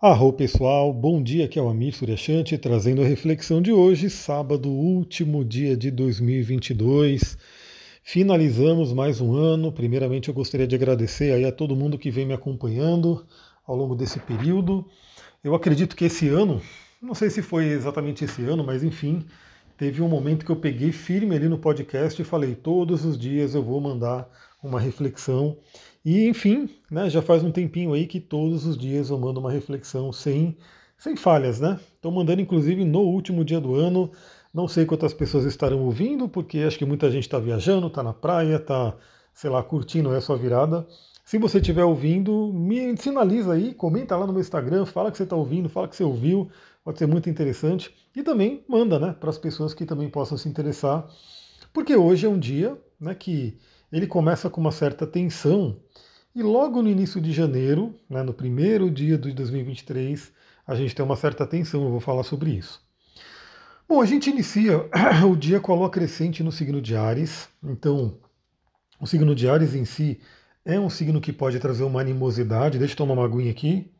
Arro pessoal, bom dia, aqui é o Amir Suryashanti trazendo a reflexão de hoje, sábado, último dia de 2022. Finalizamos mais um ano. Primeiramente eu gostaria de agradecer aí a todo mundo que vem me acompanhando ao longo desse período. Eu acredito que esse ano, não sei se foi exatamente esse ano, mas enfim, teve um momento que eu peguei firme ali no podcast e falei: todos os dias eu vou mandar uma reflexão. E enfim, né, já faz um tempinho aí que todos os dias eu mando uma reflexão sem, sem falhas, né? Estou mandando inclusive no último dia do ano. Não sei quantas pessoas estarão ouvindo, porque acho que muita gente está viajando, está na praia, está, sei lá, curtindo essa virada. Se você estiver ouvindo, me sinaliza aí, comenta lá no meu Instagram, fala que você está ouvindo, fala que você ouviu, pode ser muito interessante. E também manda né, para as pessoas que também possam se interessar, porque hoje é um dia né, que ele começa com uma certa tensão, e logo no início de janeiro, né, no primeiro dia de 2023, a gente tem uma certa tensão, eu vou falar sobre isso. Bom, a gente inicia o dia com a lua crescente no signo de Ares, então o signo de Ares em si é um signo que pode trazer uma animosidade. Deixa eu tomar uma aguinha aqui.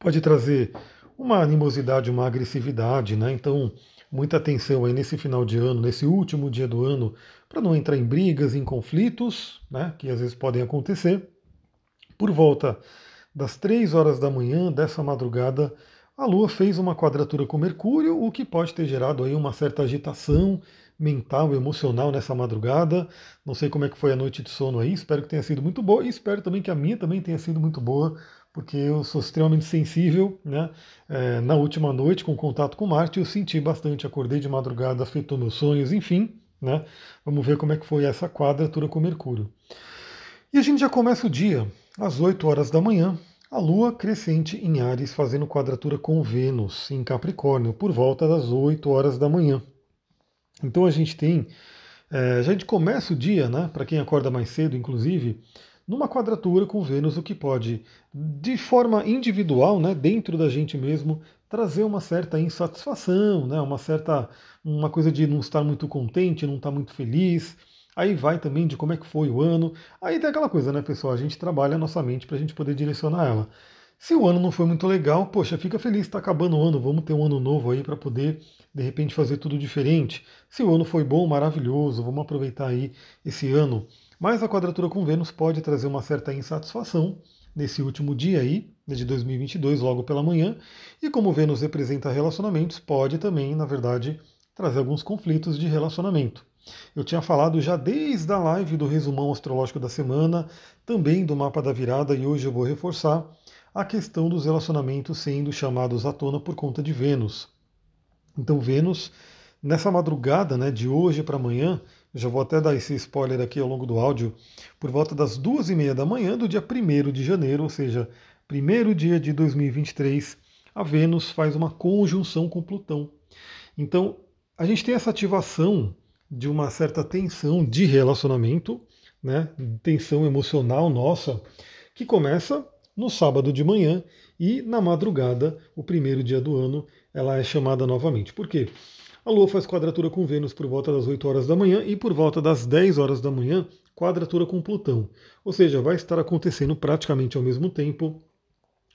Pode trazer uma animosidade, uma agressividade, né? Então, muita atenção aí nesse final de ano, nesse último dia do ano, para não entrar em brigas, em conflitos, né? Que às vezes podem acontecer. Por volta das três horas da manhã dessa madrugada, a Lua fez uma quadratura com Mercúrio, o que pode ter gerado aí uma certa agitação mental, emocional nessa madrugada. Não sei como é que foi a noite de sono aí, espero que tenha sido muito boa e espero também que a minha também tenha sido muito boa, porque eu sou extremamente sensível, né? É, na última noite, com contato com Marte, eu senti bastante, acordei de madrugada, afetou meus sonhos, enfim, né? Vamos ver como é que foi essa quadratura com Mercúrio. E a gente já começa o dia às 8 horas da manhã, a Lua crescente em Ares fazendo quadratura com Vênus em Capricórnio por volta das 8 horas da manhã. Então a gente tem, é, a gente começa o dia, né, para quem acorda mais cedo, inclusive, numa quadratura com Vênus, o que pode, de forma individual, né, dentro da gente mesmo, trazer uma certa insatisfação, né, uma certa, uma coisa de não estar muito contente, não estar muito feliz. Aí vai também de como é que foi o ano. Aí tem aquela coisa, né, pessoal? A gente trabalha a nossa mente para a gente poder direcionar ela. Se o ano não foi muito legal, poxa, fica feliz, está acabando o ano, vamos ter um ano novo aí para poder, de repente, fazer tudo diferente. Se o ano foi bom, maravilhoso, vamos aproveitar aí esse ano. Mas a quadratura com Vênus pode trazer uma certa insatisfação nesse último dia aí, né, de 2022, logo pela manhã. E como Vênus representa relacionamentos, pode também, na verdade, trazer alguns conflitos de relacionamento. Eu tinha falado já desde a live do resumão astrológico da semana, também do mapa da virada, e hoje eu vou reforçar a questão dos relacionamentos sendo chamados à tona por conta de Vênus. Então, Vênus, nessa madrugada né, de hoje para amanhã, já vou até dar esse spoiler aqui ao longo do áudio, por volta das duas e meia da manhã do dia 1 de janeiro, ou seja, primeiro dia de 2023, a Vênus faz uma conjunção com Plutão. Então, a gente tem essa ativação de uma certa tensão de relacionamento, né, tensão emocional nossa, que começa no sábado de manhã e na madrugada, o primeiro dia do ano, ela é chamada novamente. Por quê? A Lua faz quadratura com Vênus por volta das 8 horas da manhã e por volta das 10 horas da manhã, quadratura com Plutão. Ou seja, vai estar acontecendo praticamente ao mesmo tempo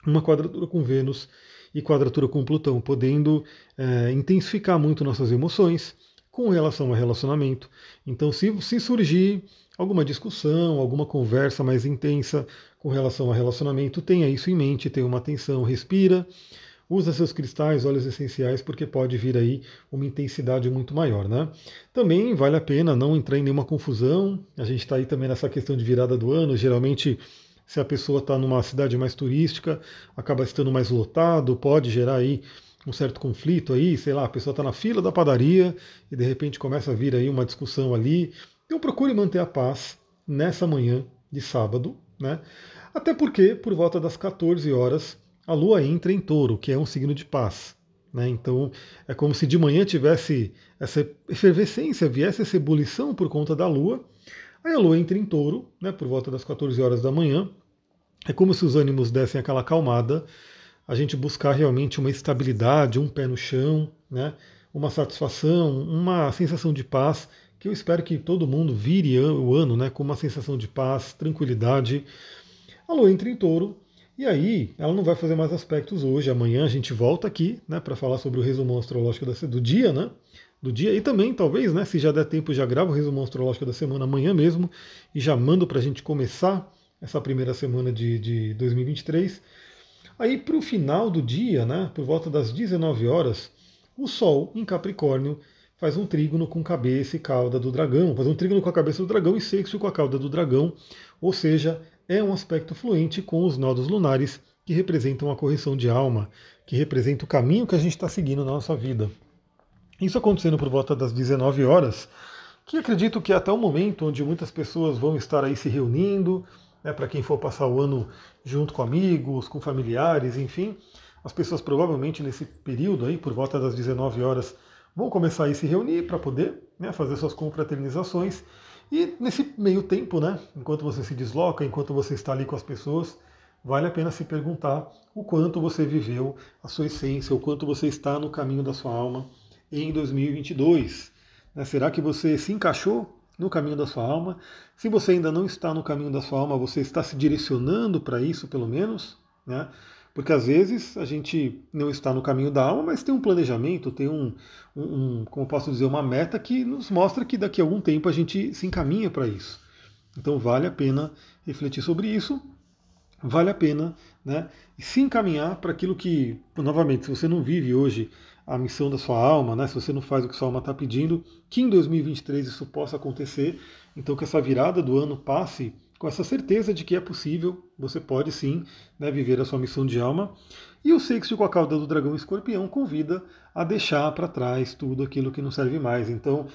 uma quadratura com Vênus e quadratura com Plutão, podendo é, intensificar muito nossas emoções com relação ao relacionamento. Então, se, se surgir alguma discussão, alguma conversa mais intensa com relação ao relacionamento, tenha isso em mente, tenha uma atenção, respira, usa seus cristais, óleos essenciais, porque pode vir aí uma intensidade muito maior, né? Também vale a pena não entrar em nenhuma confusão. A gente está aí também nessa questão de virada do ano. Geralmente, se a pessoa está numa cidade mais turística, acaba estando mais lotado, pode gerar aí um certo conflito aí, sei lá, a pessoa está na fila da padaria e de repente começa a vir aí uma discussão ali. Então procure manter a paz nessa manhã de sábado, né? Até porque, por volta das 14 horas, a Lua entra em touro, que é um signo de paz. Né? Então é como se de manhã tivesse essa efervescência, viesse essa ebulição por conta da Lua. Aí a Lua entra em touro, né, por volta das 14 horas da manhã. É como se os ânimos dessem aquela acalmada, a gente buscar realmente uma estabilidade, um pé no chão, né, uma satisfação, uma sensação de paz que eu espero que todo mundo vire o ano né, com uma sensação de paz, tranquilidade. A lua entra em touro E aí, ela não vai fazer mais aspectos hoje. Amanhã a gente volta aqui, né, para falar sobre o resumo astrológico do dia, né? Do dia e também, talvez, né, se já der tempo, já gravo o resumo astrológico da semana amanhã mesmo e já mando para a gente começar essa primeira semana de, de 2023. Aí, para o final do dia, né, por volta das 19 horas, o Sol em Capricórnio faz um trígono com cabeça e cauda do dragão, faz um trígono com a cabeça do dragão e sexto com a cauda do dragão, ou seja, é um aspecto fluente com os nodos lunares que representam a correção de alma, que representa o caminho que a gente está seguindo na nossa vida. Isso acontecendo por volta das 19 horas, que acredito que até o momento onde muitas pessoas vão estar aí se reunindo, né, para quem for passar o ano junto com amigos, com familiares, enfim, as pessoas provavelmente nesse período aí, por volta das 19 horas, vão começar a se reunir para poder né, fazer suas confraternizações. E nesse meio tempo, né, enquanto você se desloca, enquanto você está ali com as pessoas, vale a pena se perguntar o quanto você viveu a sua essência, o quanto você está no caminho da sua alma em 2022. Né? Será que você se encaixou no caminho da sua alma? Se você ainda não está no caminho da sua alma, você está se direcionando para isso, pelo menos? Né? Porque às vezes a gente não está no caminho da alma, mas tem um planejamento, tem um, um, um como posso dizer, uma meta que nos mostra que daqui a algum tempo a gente se encaminha para isso. Então vale a pena refletir sobre isso, vale a pena né, se encaminhar para aquilo que, novamente, se você não vive hoje a missão da sua alma, né, se você não faz o que sua alma está pedindo, que em 2023 isso possa acontecer, então que essa virada do ano passe com essa certeza de que é possível, você pode sim né, viver a sua missão de alma. E o sexto com a cauda do dragão escorpião convida a deixar para trás tudo aquilo que não serve mais. Então,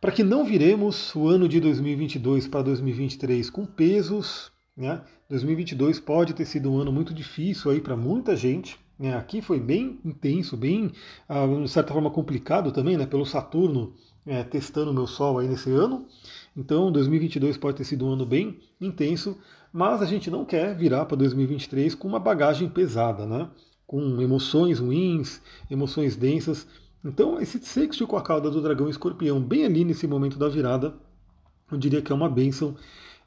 para que não viremos o ano de 2022 para 2023 com pesos, né, 2022 pode ter sido um ano muito difícil aí para muita gente. Né, aqui foi bem intenso, bem, ah, de certa forma, complicado também, né, pelo Saturno é, testando o meu Sol aí nesse ano. Então, 2022 pode ter sido um ano bem intenso, mas a gente não quer virar para 2023 com uma bagagem pesada, né? com emoções ruins, emoções densas. Então, esse sexto com a cauda do dragão escorpião, bem ali nesse momento da virada, eu diria que é uma bênção,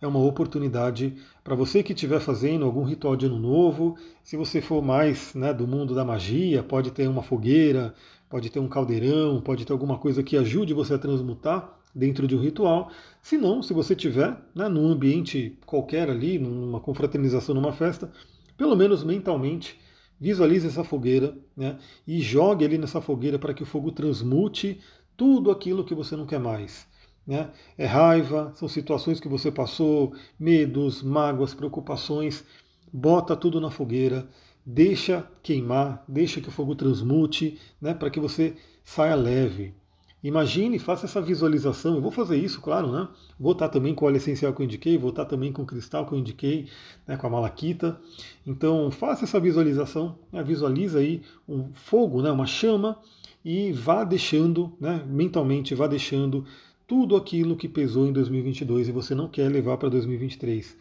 é uma oportunidade para você que estiver fazendo algum ritual de ano novo. Se você for mais né, do mundo da magia, pode ter uma fogueira, pode ter um caldeirão, pode ter alguma coisa que ajude você a transmutar dentro de um ritual. Se não, se você tiver né, num ambiente qualquer ali, numa confraternização, numa festa, pelo menos mentalmente, visualize essa fogueira né, e jogue ali nessa fogueira para que o fogo transmute tudo aquilo que você não quer mais. Né? É raiva, são situações que você passou, medos, mágoas, preocupações. Bota tudo na fogueira, deixa queimar, deixa que o fogo transmute, né, para que você saia leve. Imagine, faça essa visualização. Eu vou fazer isso, claro, né? Vou estar também com o óleo essencial que eu indiquei, vou estar também com o cristal que eu indiquei, né, com a malaquita. Então, faça essa visualização, né, visualiza aí um fogo, né, uma chama, e vá deixando, né, mentalmente, vá deixando tudo aquilo que pesou em 2022 e você não quer levar para 2023.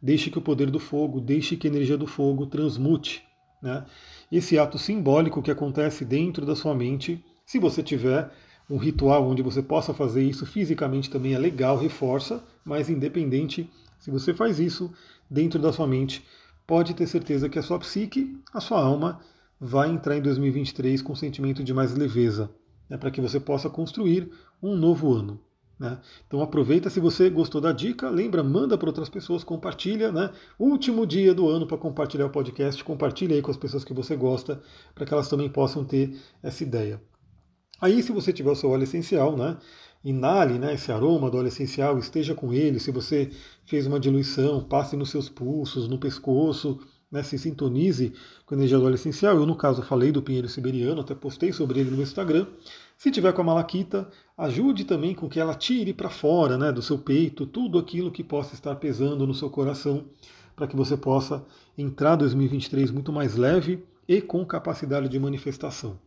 Deixe que o poder do fogo, deixe que a energia do fogo transmute. Né? Esse ato simbólico que acontece dentro da sua mente, se você tiver um ritual onde você possa fazer isso fisicamente também é legal, reforça, mas independente, se você faz isso dentro da sua mente, pode ter certeza que a sua psique, a sua alma, vai entrar em 2023 com um sentimento de mais leveza, né, para que você possa construir um novo ano. Né? Então aproveita se você gostou da dica, lembra, manda para outras pessoas, compartilha, né? Último dia do ano para compartilhar o podcast, compartilha aí com as pessoas que você gosta, para que elas também possam ter essa ideia. Aí, se você tiver o seu óleo essencial, né, inale né, esse aroma do óleo essencial, esteja com ele. Se você fez uma diluição, passe nos seus pulsos, no pescoço, né, se sintonize com a energia do óleo essencial. Eu, no caso, falei do pinheiro siberiano, até postei sobre ele no Instagram. Se tiver com a malaquita, ajude também com que ela tire para fora né, do seu peito tudo aquilo que possa estar pesando no seu coração, para que você possa entrar 2023 muito mais leve e com capacidade de manifestação.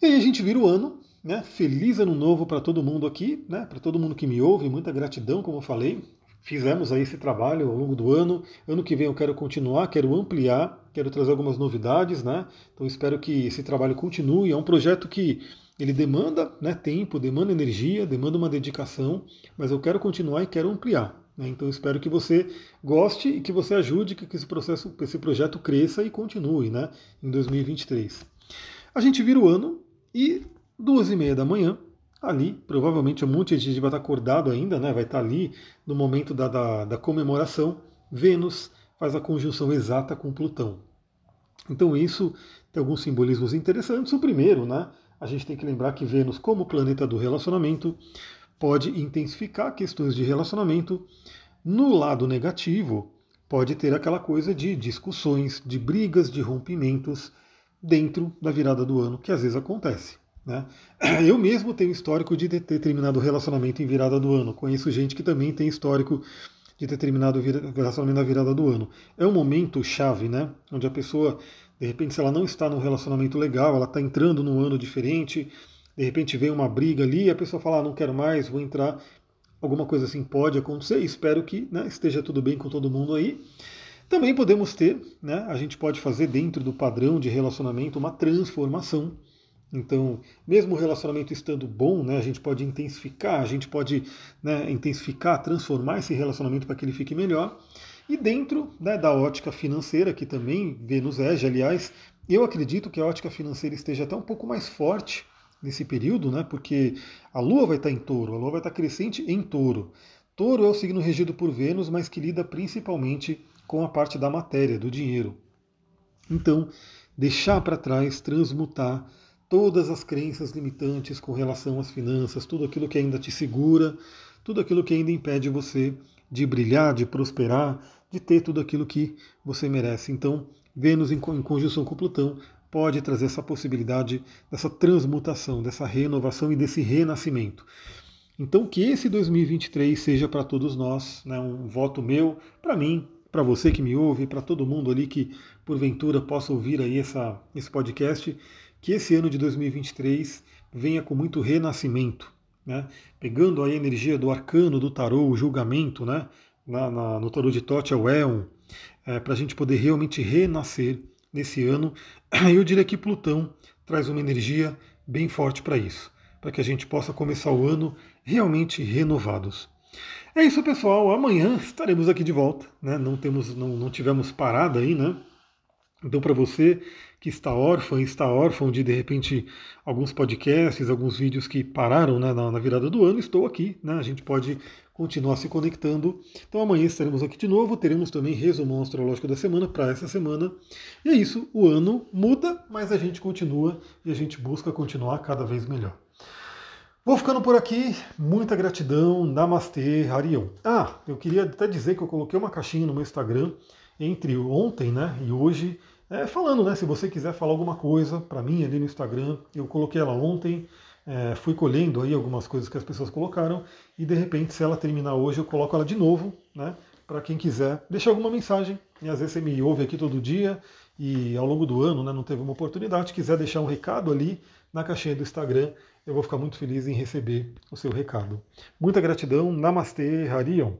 E aí a gente vira o ano, né? Feliz ano novo para todo mundo aqui, né? Para todo mundo que me ouve, muita gratidão, como eu falei. Fizemos aí esse trabalho ao longo do ano. Ano que vem eu quero continuar, quero ampliar, quero trazer algumas novidades, né? Então espero que esse trabalho continue. É um projeto que ele demanda né, tempo, demanda energia, demanda uma dedicação, mas eu quero continuar e quero ampliar. Né? Então espero que você goste e que você ajude que esse processo, esse projeto cresça e continue né, em 2023. A gente vira o ano e duas e meia da manhã, ali, provavelmente um monte de gente vai estar acordado ainda, né, vai estar ali no momento da, da, da comemoração, Vênus faz a conjunção exata com Plutão. Então isso tem alguns simbolismos interessantes. O primeiro, né, a gente tem que lembrar que Vênus, como planeta do relacionamento, pode intensificar questões de relacionamento. No lado negativo, pode ter aquela coisa de discussões, de brigas, de rompimentos dentro da virada do ano, que às vezes acontece. Né? Eu mesmo tenho histórico de ter terminado o relacionamento em virada do ano. Conheço gente que também tem histórico de ter terminado o relacionamento na virada do ano. É um momento chave, né? Onde a pessoa, de repente, se ela não está num relacionamento legal, ela está entrando num ano diferente, de repente vem uma briga ali, e a pessoa fala, ah, não quero mais, vou entrar. Alguma coisa assim pode acontecer, espero que né, esteja tudo bem com todo mundo aí. Também podemos ter, né, a gente pode fazer dentro do padrão de relacionamento uma transformação. Então, mesmo o relacionamento estando bom, né, a gente pode intensificar, a gente pode né, intensificar, transformar esse relacionamento para que ele fique melhor. E dentro né, da ótica financeira, que também Vênus ege, aliás, eu acredito que a ótica financeira esteja até um pouco mais forte nesse período, né, porque a Lua vai estar em touro, a Lua vai estar crescente em touro. Touro é o signo regido por Vênus, mas que lida principalmente com a parte da matéria, do dinheiro. Então, deixar para trás, transmutar todas as crenças limitantes com relação às finanças, tudo aquilo que ainda te segura, tudo aquilo que ainda impede você de brilhar, de prosperar, de ter tudo aquilo que você merece. Então, Vênus em conjunção com Plutão pode trazer essa possibilidade dessa transmutação, dessa renovação e desse renascimento. Então, que esse 2023 seja para todos nós, né, um voto meu, para mim, para você que me ouve, para todo mundo ali que porventura possa ouvir aí essa, esse podcast, que esse ano de 2023 venha com muito renascimento, né? pegando a energia do arcano do tarô, o julgamento, né? na, na, no tarô de Tote é o Éon, é, para a gente poder realmente renascer nesse ano. Eu diria que Plutão traz uma energia bem forte para isso, para que a gente possa começar o ano realmente renovados. É isso, pessoal. Amanhã estaremos aqui de volta. Né? Não temos, não, não tivemos parada aí, né? Então, para você que está órfão, está órfão de de repente alguns podcasts, alguns vídeos que pararam né, na, na, virada do ano, estou aqui, né? A gente pode continuar se conectando. Então amanhã estaremos aqui de novo, teremos também resumão astrológico da semana para essa semana. E é isso, o ano muda, mas a gente continua e a gente busca continuar cada vez melhor. Vou ficando por aqui, muita gratidão, Namastê, Harion. Ah, eu queria até dizer que eu coloquei uma caixinha no meu Instagram entre ontem né, e hoje é, falando, né? Se você quiser falar alguma coisa para mim ali no Instagram, eu coloquei ela ontem, é, fui colhendo aí algumas coisas que as pessoas colocaram e de repente, se ela terminar hoje, eu coloco ela de novo, né? Para quem quiser deixar alguma mensagem. E às vezes você me ouve aqui todo dia e ao longo do ano, né, não teve uma oportunidade, quiser deixar um recado ali na caixinha do Instagram, eu vou ficar muito feliz em receber o seu recado. Muita gratidão, Namastê, Harion.